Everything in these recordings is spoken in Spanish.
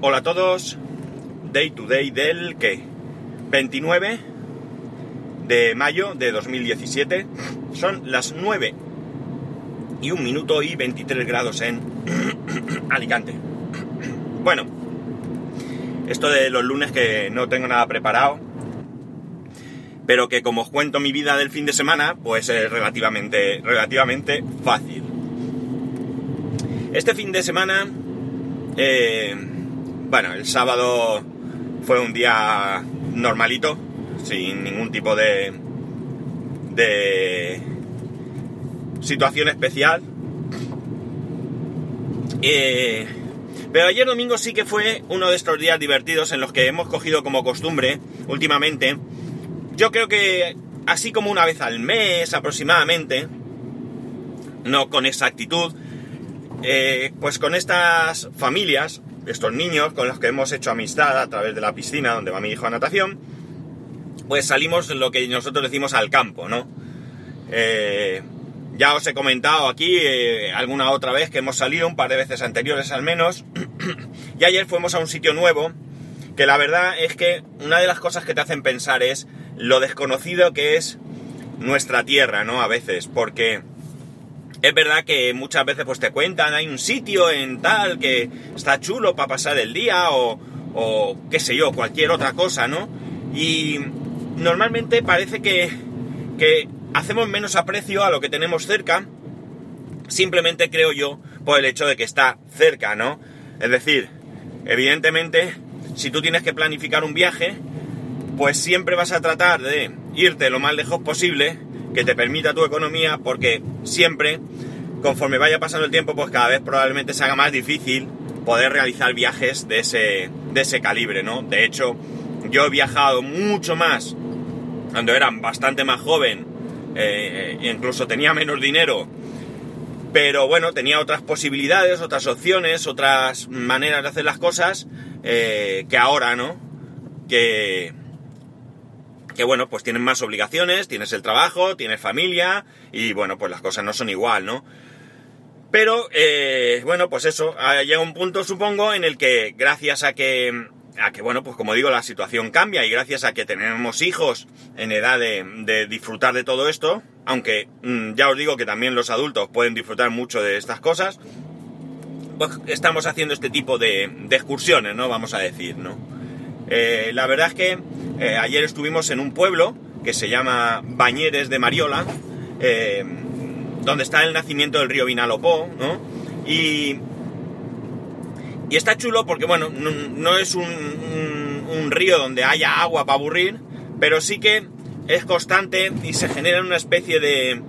Hola a todos, Day to Day del que 29 de mayo de 2017, son las 9 y un minuto y 23 grados en Alicante. Bueno, esto de los lunes que no tengo nada preparado, pero que como os cuento mi vida del fin de semana, pues es relativamente, relativamente fácil. Este fin de semana, eh, bueno, el sábado fue un día normalito, sin ningún tipo de, de situación especial. Eh, pero ayer domingo sí que fue uno de estos días divertidos en los que hemos cogido como costumbre últimamente. Yo creo que así como una vez al mes aproximadamente, no con exactitud, eh, pues con estas familias, estos niños con los que hemos hecho amistad a través de la piscina donde va mi hijo a natación, pues salimos lo que nosotros decimos al campo, ¿no? Eh, ya os he comentado aquí eh, alguna otra vez que hemos salido, un par de veces anteriores al menos, y ayer fuimos a un sitio nuevo, que la verdad es que una de las cosas que te hacen pensar es lo desconocido que es nuestra tierra, ¿no? A veces, porque es verdad que muchas veces pues te cuentan, hay un sitio en tal que está chulo para pasar el día o, qué sé yo, cualquier otra cosa, ¿no? Y normalmente parece que, que hacemos menos aprecio a lo que tenemos cerca, simplemente creo yo, por el hecho de que está cerca, ¿no? Es decir, evidentemente, si tú tienes que planificar un viaje, pues siempre vas a tratar de irte lo más lejos posible que te permita tu economía, porque siempre, conforme vaya pasando el tiempo, pues cada vez probablemente se haga más difícil poder realizar viajes de ese, de ese calibre, ¿no? De hecho, yo he viajado mucho más cuando era bastante más joven, eh, incluso tenía menos dinero, pero bueno, tenía otras posibilidades, otras opciones, otras maneras de hacer las cosas eh, que ahora, ¿no? Que, que bueno, pues tienes más obligaciones, tienes el trabajo, tienes familia y bueno, pues las cosas no son igual, ¿no? Pero eh, bueno, pues eso, llega un punto supongo en el que gracias a que, a que bueno, pues como digo, la situación cambia y gracias a que tenemos hijos en edad de, de disfrutar de todo esto, aunque mmm, ya os digo que también los adultos pueden disfrutar mucho de estas cosas, pues estamos haciendo este tipo de, de excursiones, ¿no? Vamos a decir, ¿no? Eh, la verdad es que eh, ayer estuvimos en un pueblo que se llama Bañeres de Mariola, eh, donde está el nacimiento del río Vinalopó, ¿no? Y, y está chulo porque, bueno, no, es un, un, un, río donde haya agua para aburrir, pero sí que es constante y se genera una especie de,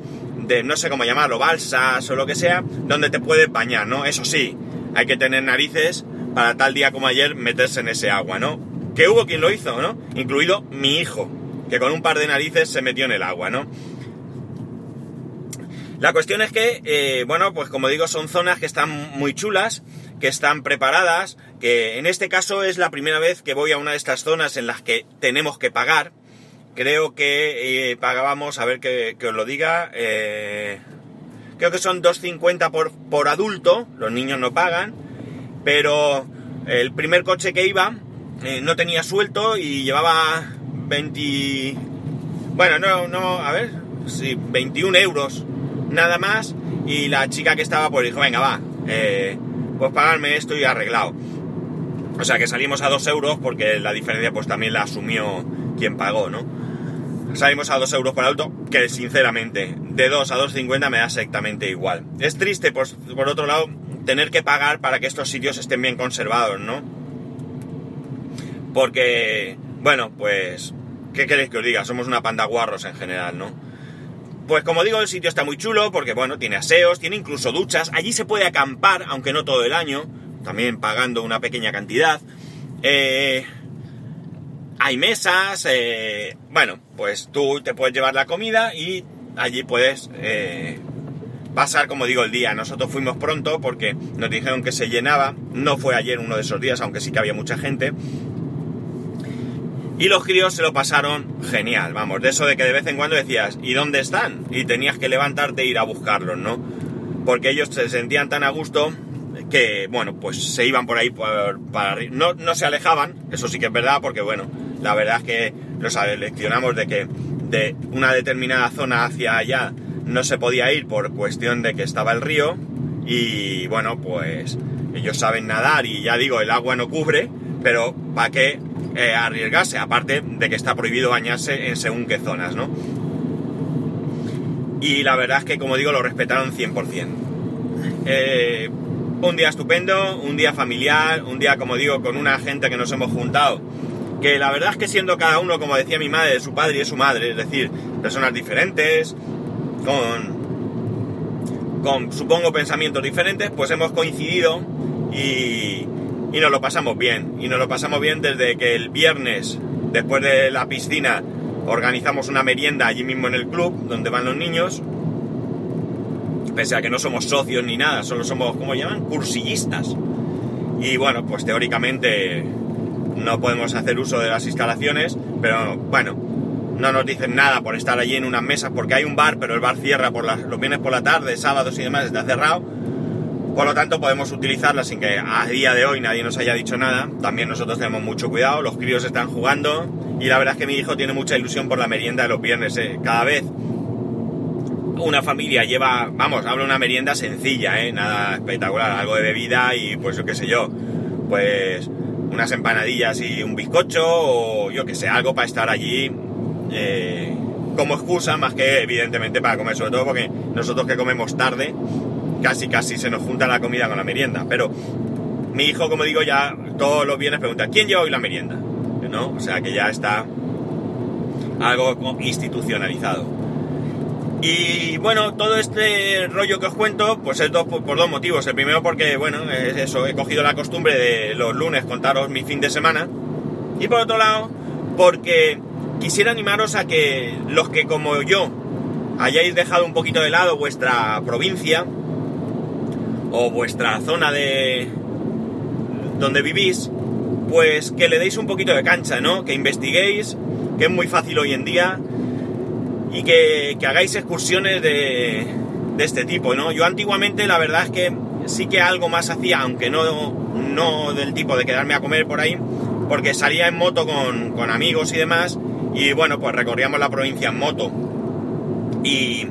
de, no sé cómo llamarlo, balsas o lo que sea, donde te puedes bañar, ¿no? Eso sí, hay que tener narices para tal día como ayer meterse en ese agua, ¿no? Que hubo quien lo hizo, ¿no? Incluido mi hijo, que con un par de narices se metió en el agua, ¿no? La cuestión es que, eh, bueno, pues como digo, son zonas que están muy chulas, que están preparadas, que en este caso es la primera vez que voy a una de estas zonas en las que tenemos que pagar. Creo que eh, pagábamos, a ver que, os lo diga, eh, creo que son 2.50 por, por adulto, los niños no pagan, pero el primer coche que iba eh, no tenía suelto y llevaba 20... Bueno, no, no, a ver, sí, 21 euros nada más y la chica que estaba pues dijo, venga, va, eh, pues pagarme esto y arreglado. O sea que salimos a 2 euros porque la diferencia pues también la asumió quien pagó, ¿no? Salimos a 2 euros por auto, que sinceramente, de 2 a 2,50 me da exactamente igual. Es triste, pues, por otro lado, tener que pagar para que estos sitios estén bien conservados, ¿no? Porque, bueno, pues, ¿qué queréis que os diga? Somos una panda guarros en general, ¿no? Pues como digo, el sitio está muy chulo porque, bueno, tiene aseos, tiene incluso duchas. Allí se puede acampar, aunque no todo el año, también pagando una pequeña cantidad. Eh, hay mesas, eh, bueno, pues tú te puedes llevar la comida y allí puedes eh, pasar, como digo, el día. Nosotros fuimos pronto porque nos dijeron que se llenaba. No fue ayer uno de esos días, aunque sí que había mucha gente. Y los críos se lo pasaron genial, vamos, de eso de que de vez en cuando decías, ¿y dónde están? Y tenías que levantarte e ir a buscarlos, ¿no? Porque ellos se sentían tan a gusto que, bueno, pues se iban por ahí para. No, no se alejaban, eso sí que es verdad, porque, bueno, la verdad es que nos seleccionamos de que de una determinada zona hacia allá no se podía ir por cuestión de que estaba el río y bueno pues ellos saben nadar y ya digo el agua no cubre pero para qué eh, arriesgarse aparte de que está prohibido bañarse en según qué zonas no y la verdad es que como digo lo respetaron 100% eh, un día estupendo un día familiar un día como digo con una gente que nos hemos juntado que la verdad es que siendo cada uno, como decía mi madre, su padre y su madre, es decir, personas diferentes, con, con supongo, pensamientos diferentes, pues hemos coincidido y, y nos lo pasamos bien. Y nos lo pasamos bien desde que el viernes, después de la piscina, organizamos una merienda allí mismo en el club, donde van los niños. Pese a que no somos socios ni nada, solo somos, como llaman? Cursillistas. Y bueno, pues teóricamente no podemos hacer uso de las instalaciones, pero bueno, no nos dicen nada por estar allí en unas mesas, porque hay un bar, pero el bar cierra por las, los viernes por la tarde, sábados y demás, está cerrado. Por lo tanto, podemos utilizarla sin que a día de hoy nadie nos haya dicho nada. También nosotros tenemos mucho cuidado, los críos están jugando y la verdad es que mi hijo tiene mucha ilusión por la merienda de los viernes. ¿eh? Cada vez una familia lleva, vamos, hablo una merienda sencilla, ¿eh? nada espectacular, algo de bebida y pues yo qué sé yo, pues unas empanadillas y un bizcocho o yo que sé, algo para estar allí eh, como excusa más que evidentemente para comer, sobre todo porque nosotros que comemos tarde, casi casi se nos junta la comida con la merienda. Pero mi hijo, como digo, ya todos los viernes pregunta, ¿quién lleva hoy la merienda? ¿No? O sea que ya está algo institucionalizado. Y bueno, todo este rollo que os cuento, pues es dos, por, dos motivos. El primero porque, bueno, es eso, he cogido la costumbre de los lunes contaros mi fin de semana. Y por otro lado, porque quisiera animaros a que los que como yo hayáis dejado un poquito de lado vuestra provincia o vuestra zona de donde vivís, pues que le deis un poquito de cancha, ¿no? Que investiguéis, que es muy fácil hoy en día y que, hagáis excursiones de, este tipo, ¿no? Yo antiguamente la verdad es que sí que algo más hacía, aunque no, no del tipo de quedarme a comer por ahí, porque salía en moto con, amigos y demás, y bueno, pues recorríamos la provincia en moto. Y,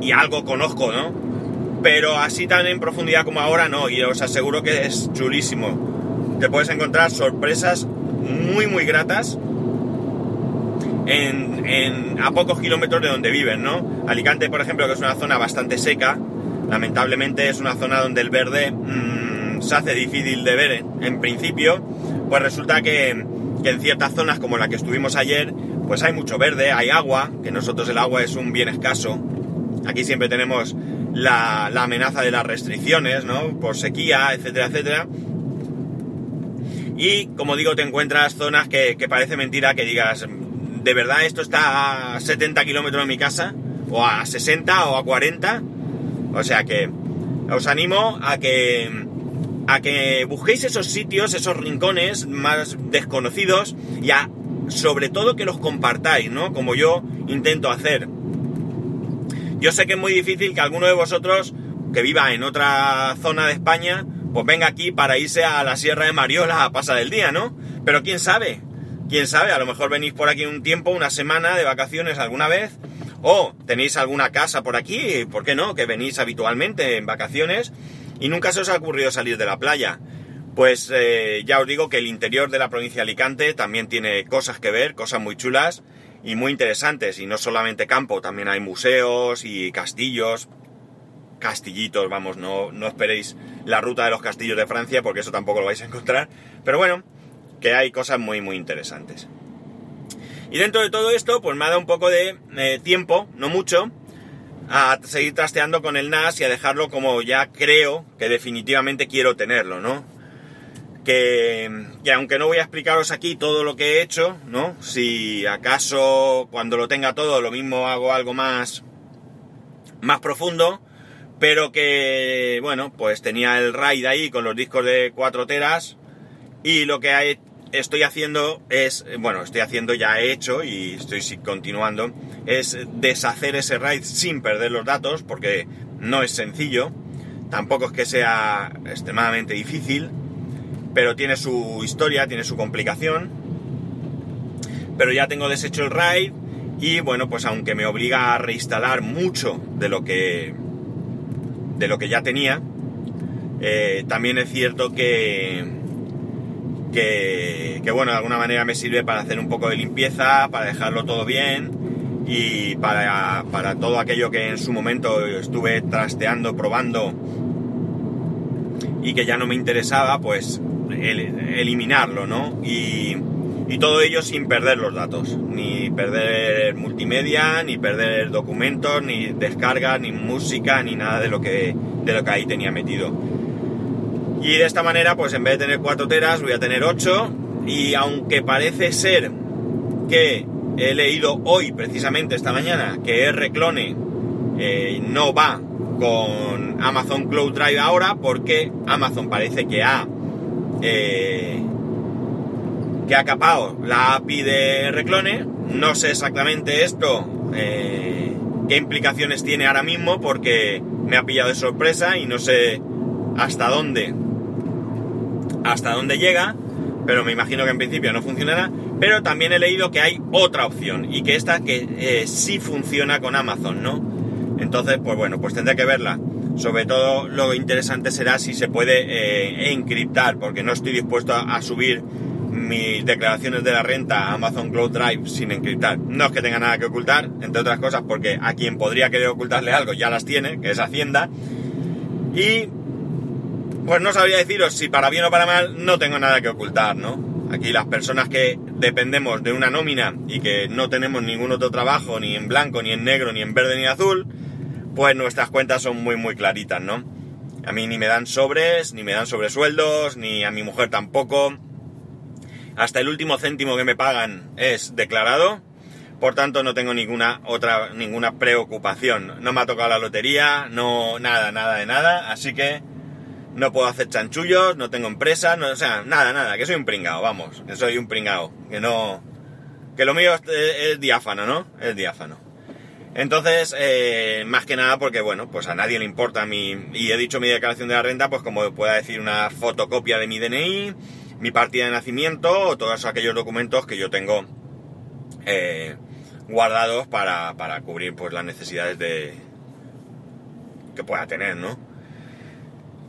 y algo conozco, ¿no? Pero así tan en profundidad como ahora no, y os aseguro que es chulísimo. Te puedes encontrar sorpresas muy muy gratas en, a pocos kilómetros de donde viven, ¿no? Alicante, por ejemplo, que es una zona bastante seca, lamentablemente es una zona donde el verde mm, se hace difícil de ver en principio, pues resulta que, en ciertas zonas como la que estuvimos ayer, pues hay mucho verde, hay agua, que nosotros el agua es un bien escaso. Aquí siempre tenemos la, amenaza de las restricciones, ¿no? Por sequía, etcétera, etcétera. Y como digo, te encuentras zonas que, que parece mentira que digas, de verdad esto está a 70 kilómetros de mi casa, o a 60 o a 40. O sea que os animo a que, a que busquéis esos sitios, esos rincones más desconocidos y a, sobre todo que los compartáis, ¿no? Como yo intento hacer. Yo sé que es muy difícil que alguno de vosotros que viva en otra zona de España, pues venga aquí para irse a la Sierra de Mariola a pasar el día, ¿no? Pero quién sabe, quién sabe, a lo mejor venís por aquí un tiempo, una semana de vacaciones alguna vez, o tenéis alguna casa por aquí, ¿por qué no? Que venís habitualmente en vacaciones y nunca se os ha ocurrido salir de la playa. Pues eh, ya os digo que el interior de la provincia de Alicante también tiene cosas que ver, cosas muy chulas y muy interesantes. Y no solamente campo, también hay museos y castillos, castillitos, vamos, no, no esperéis la ruta de los castillos de Francia porque eso tampoco lo vais a encontrar. Pero bueno, que hay cosas muy muy interesantes. Y dentro de todo esto, pues me ha dado un poco de eh, tiempo, no mucho, a seguir trasteando con el NAS y a dejarlo como ya creo que definitivamente quiero tenerlo, ¿no? Que, que, aunque no voy a explicaros aquí todo lo que he hecho, ¿no? Si acaso cuando lo tenga todo lo mismo hago algo más, más profundo, pero que, bueno, pues tenía el RAID ahí con los discos de 4 teras y lo que estoy haciendo es, bueno, estoy haciendo ya he hecho y estoy continuando, es deshacer ese RAID sin perder los datos, porque no es sencillo. tampoco es que sea extremadamente difícil, pero tiene su historia, tiene su complicación. Pero ya tengo deshecho el RAID y bueno, pues aunque me obliga a reinstalar mucho de lo que de lo que ya tenía, eh, también es cierto que, que, que, bueno, de alguna manera me sirve para hacer un poco de limpieza, para dejarlo todo bien y para, para todo aquello que en su momento estuve trasteando, probando y que ya no me interesaba, pues eliminarlo, ¿no? Y, todo ello sin perder los datos, ni perder multimedia, ni perder documentos, ni descarga, ni música, ni nada de lo que, de lo que ahí tenía metido. Y de esta manera, pues en vez de tener 4 teras, voy a tener 8. Y aunque parece ser que he leído hoy, precisamente esta mañana, que R-Clone eh, no va con Amazon Cloud Drive ahora, porque Amazon parece que ha eh, que ha capado la API de Reclone. No sé exactamente esto, eh, qué implicaciones tiene ahora mismo, porque me ha pillado de sorpresa y no sé hasta dónde, hasta dónde llega, pero me imagino que en principio no funcionará. Pero también he leído que hay otra opción y que esta que eh, sí funciona con Amazon, ¿no? Entonces, pues bueno, pues tendré que verla. Sobre todo lo interesante será si se puede eh, encriptar, porque no estoy dispuesto a, subir mis declaraciones de la renta a Amazon Cloud Drive sin encriptar. No es que tenga nada que ocultar, entre otras cosas porque a quien podría querer ocultarle algo ya las tiene, que es Hacienda. Y pues no sabría deciros si para bien o para mal no tengo nada que ocultar, ¿no? Aquí las personas que dependemos de una nómina y que no tenemos ningún otro trabajo, ni en blanco, ni en negro, ni en verde, ni azul, pues nuestras cuentas son muy muy claritas, ¿no? A mí ni me dan sobres, ni me dan sobresueldos, ni a mi mujer tampoco. Hasta el último céntimo que me pagan es declarado, por tanto no tengo ninguna otra ninguna preocupación. No me ha tocado la lotería, no nada, nada de nada, así que no puedo hacer chanchullos, no tengo empresa, no, o sea, nada, nada, que soy un pringao, vamos, que soy un pringao, que no que lo mío es, es diáfano, ¿no? Es diáfano. Entonces, eh, más que nada porque, bueno, pues a nadie le importa mi... Y he dicho mi declaración de la renta, pues como pueda decir una fotocopia de mi DNI, mi partida de nacimiento, o todos aquellos documentos que yo tengo eh, guardados para, para, cubrir pues las necesidades de... que pueda tener, ¿no?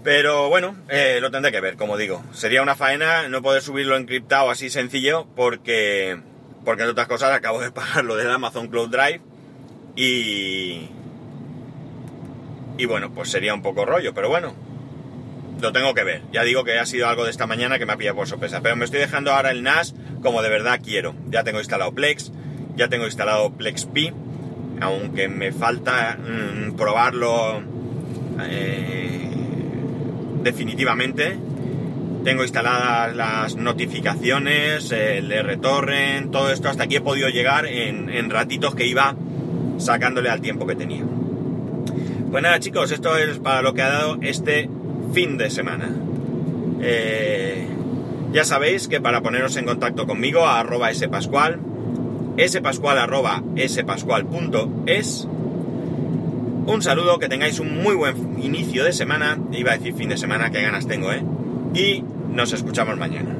Pero bueno, eh, lo tendré que ver, como digo. Sería una faena no poder subirlo encriptado así sencillo porque... Porque entre otras cosas acabo de pagar lo del Amazon Cloud Drive y... Y bueno, pues sería un poco rollo, pero bueno, lo tengo que ver. Ya digo que ha sido algo de esta mañana que me ha pillado por sorpresa. Pero me estoy dejando ahora el NAS como de verdad quiero. Ya tengo instalado Plex, ya tengo instalado PlexP, aunque me falta mmm, probarlo eh, definitivamente. Tengo instaladas las notificaciones, el RTorrent, todo esto. Hasta aquí he podido llegar en ratitos que iba sacándole al tiempo que tenía. Pues nada chicos, esto es para lo que ha dado este fin de semana. Eh, ya sabéis que para poneros en contacto conmigo a arroba spascual, spascual arroba spascual.es, un saludo, que tengáis un muy buen inicio de semana, iba a decir fin de semana, qué ganas tengo, ¿eh? Y nos escuchamos mañana.